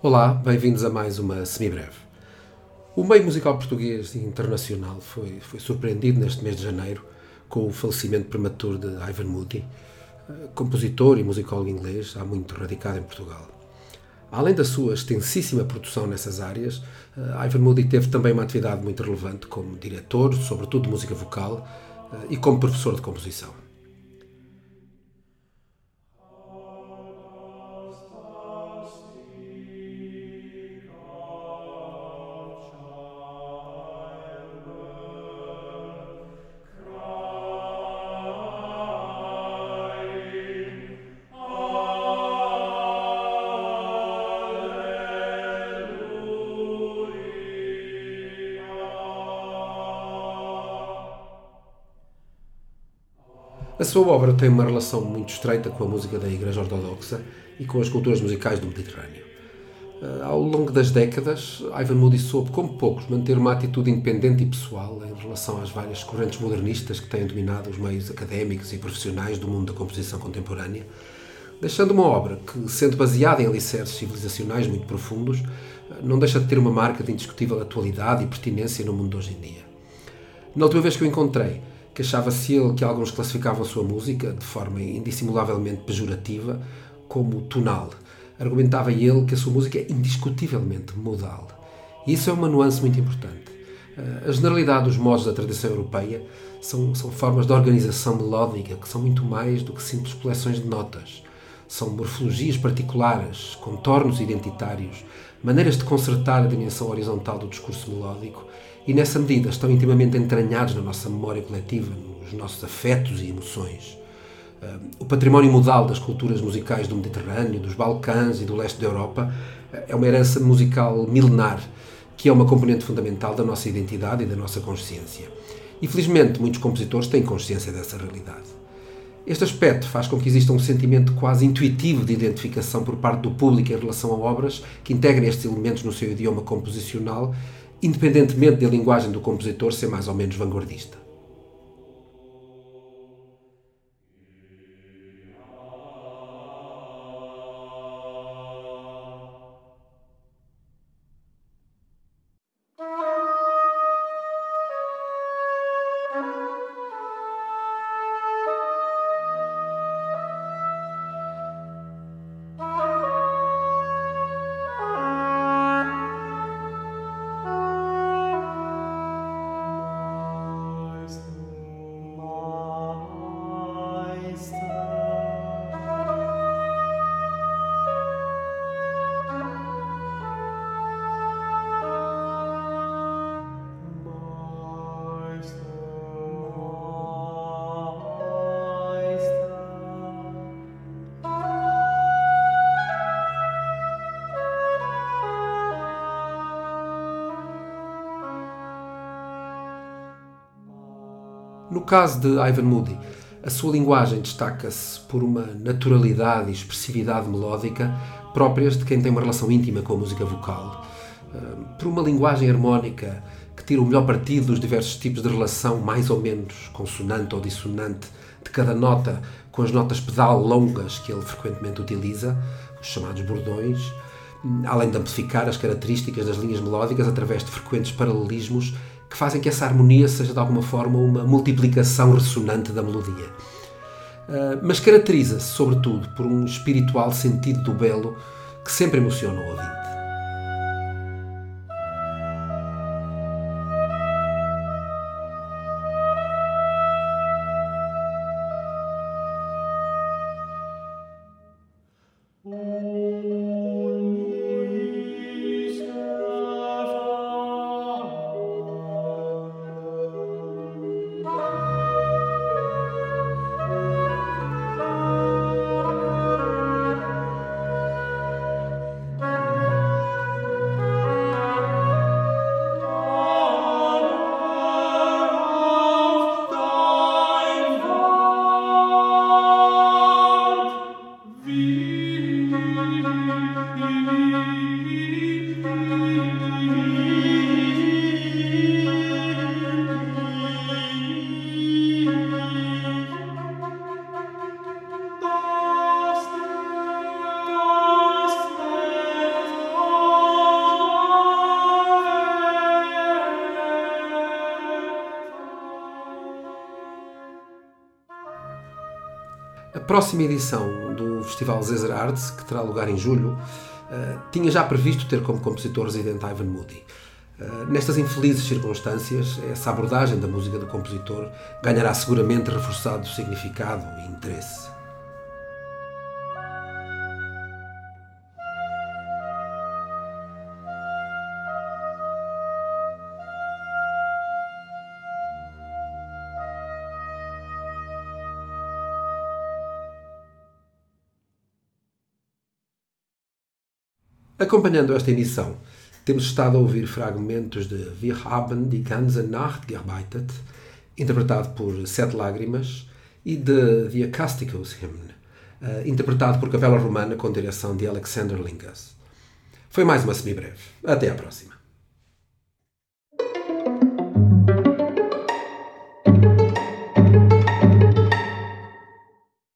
Olá, bem-vindos a mais uma semibreve. O meio musical português e internacional foi, foi surpreendido neste mês de janeiro com o falecimento prematuro de Ivan Moody, eh, compositor e musicólogo inglês há muito radicado em Portugal. Além da sua extensíssima produção nessas áreas, eh, Ivan Moody teve também uma atividade muito relevante como diretor, sobretudo de música vocal, eh, e como professor de composição. A sua obra tem uma relação muito estreita com a música da Igreja Ortodoxa e com as culturas musicais do Mediterrâneo. Eh, ao longo das décadas, Ivan Moody soube, como poucos, manter uma atitude independente e pessoal em relação às várias correntes modernistas que têm dominado os meios académicos e profissionais do mundo da composição contemporânea, deixando uma obra que, sendo baseada em alicerces civilizacionais muito profundos, não deixa de ter uma marca de indiscutível atualidade e pertinência no mundo de hoje em dia. Na última vez que o encontrei, Queixava-se ele que alguns classificavam a sua música, de forma indissimulavelmente pejorativa, como tonal. Argumentava ele que a sua música é indiscutivelmente modal. E isso é uma nuance muito importante. A generalidade dos modos da tradição europeia são, são formas de organização melódica que são muito mais do que simples coleções de notas. São morfologias particulares, contornos identitários, maneiras de consertar a dimensão horizontal do discurso melódico e, nessa medida, estão intimamente entranhados na nossa memória coletiva, nos nossos afetos e emoções. O património modal das culturas musicais do Mediterrâneo, dos Balcãs e do leste da Europa é uma herança musical milenar que é uma componente fundamental da nossa identidade e da nossa consciência. E felizmente muitos compositores têm consciência dessa realidade. Este aspecto faz com que exista um sentimento quase intuitivo de identificação por parte do público em relação a obras que integrem estes elementos no seu idioma composicional independentemente da linguagem do compositor ser mais ou menos vanguardista. No caso de Ivan Moody, a sua linguagem destaca-se por uma naturalidade e expressividade melódica próprias de quem tem uma relação íntima com a música vocal, por uma linguagem harmónica que tira o melhor partido dos diversos tipos de relação mais ou menos consonante ou dissonante de cada nota com as notas pedal longas que ele frequentemente utiliza, os chamados bordões, além de amplificar as características das linhas melódicas através de frequentes paralelismos que fazem que essa harmonia seja de alguma forma uma multiplicação ressonante da melodia. Uh, mas caracteriza-se, sobretudo, por um espiritual sentido do belo que sempre emociona o ouvinte. A próxima edição do Festival Zezer Arts, que terá lugar em julho, uh, tinha já previsto ter como compositor residente Ivan Moody. Uh, nestas infelizes circunstâncias, essa abordagem da música do compositor ganhará seguramente reforçado significado e interesse. Acompanhando esta emissão, temos estado a ouvir fragmentos de Wir haben die ganze Nacht gearbeitet, interpretado por Sete Lágrimas, e de The Acousticos Hymn, interpretado por Capela Romana com direção de Alexander Lingas. Foi mais uma semibreve. Até à próxima.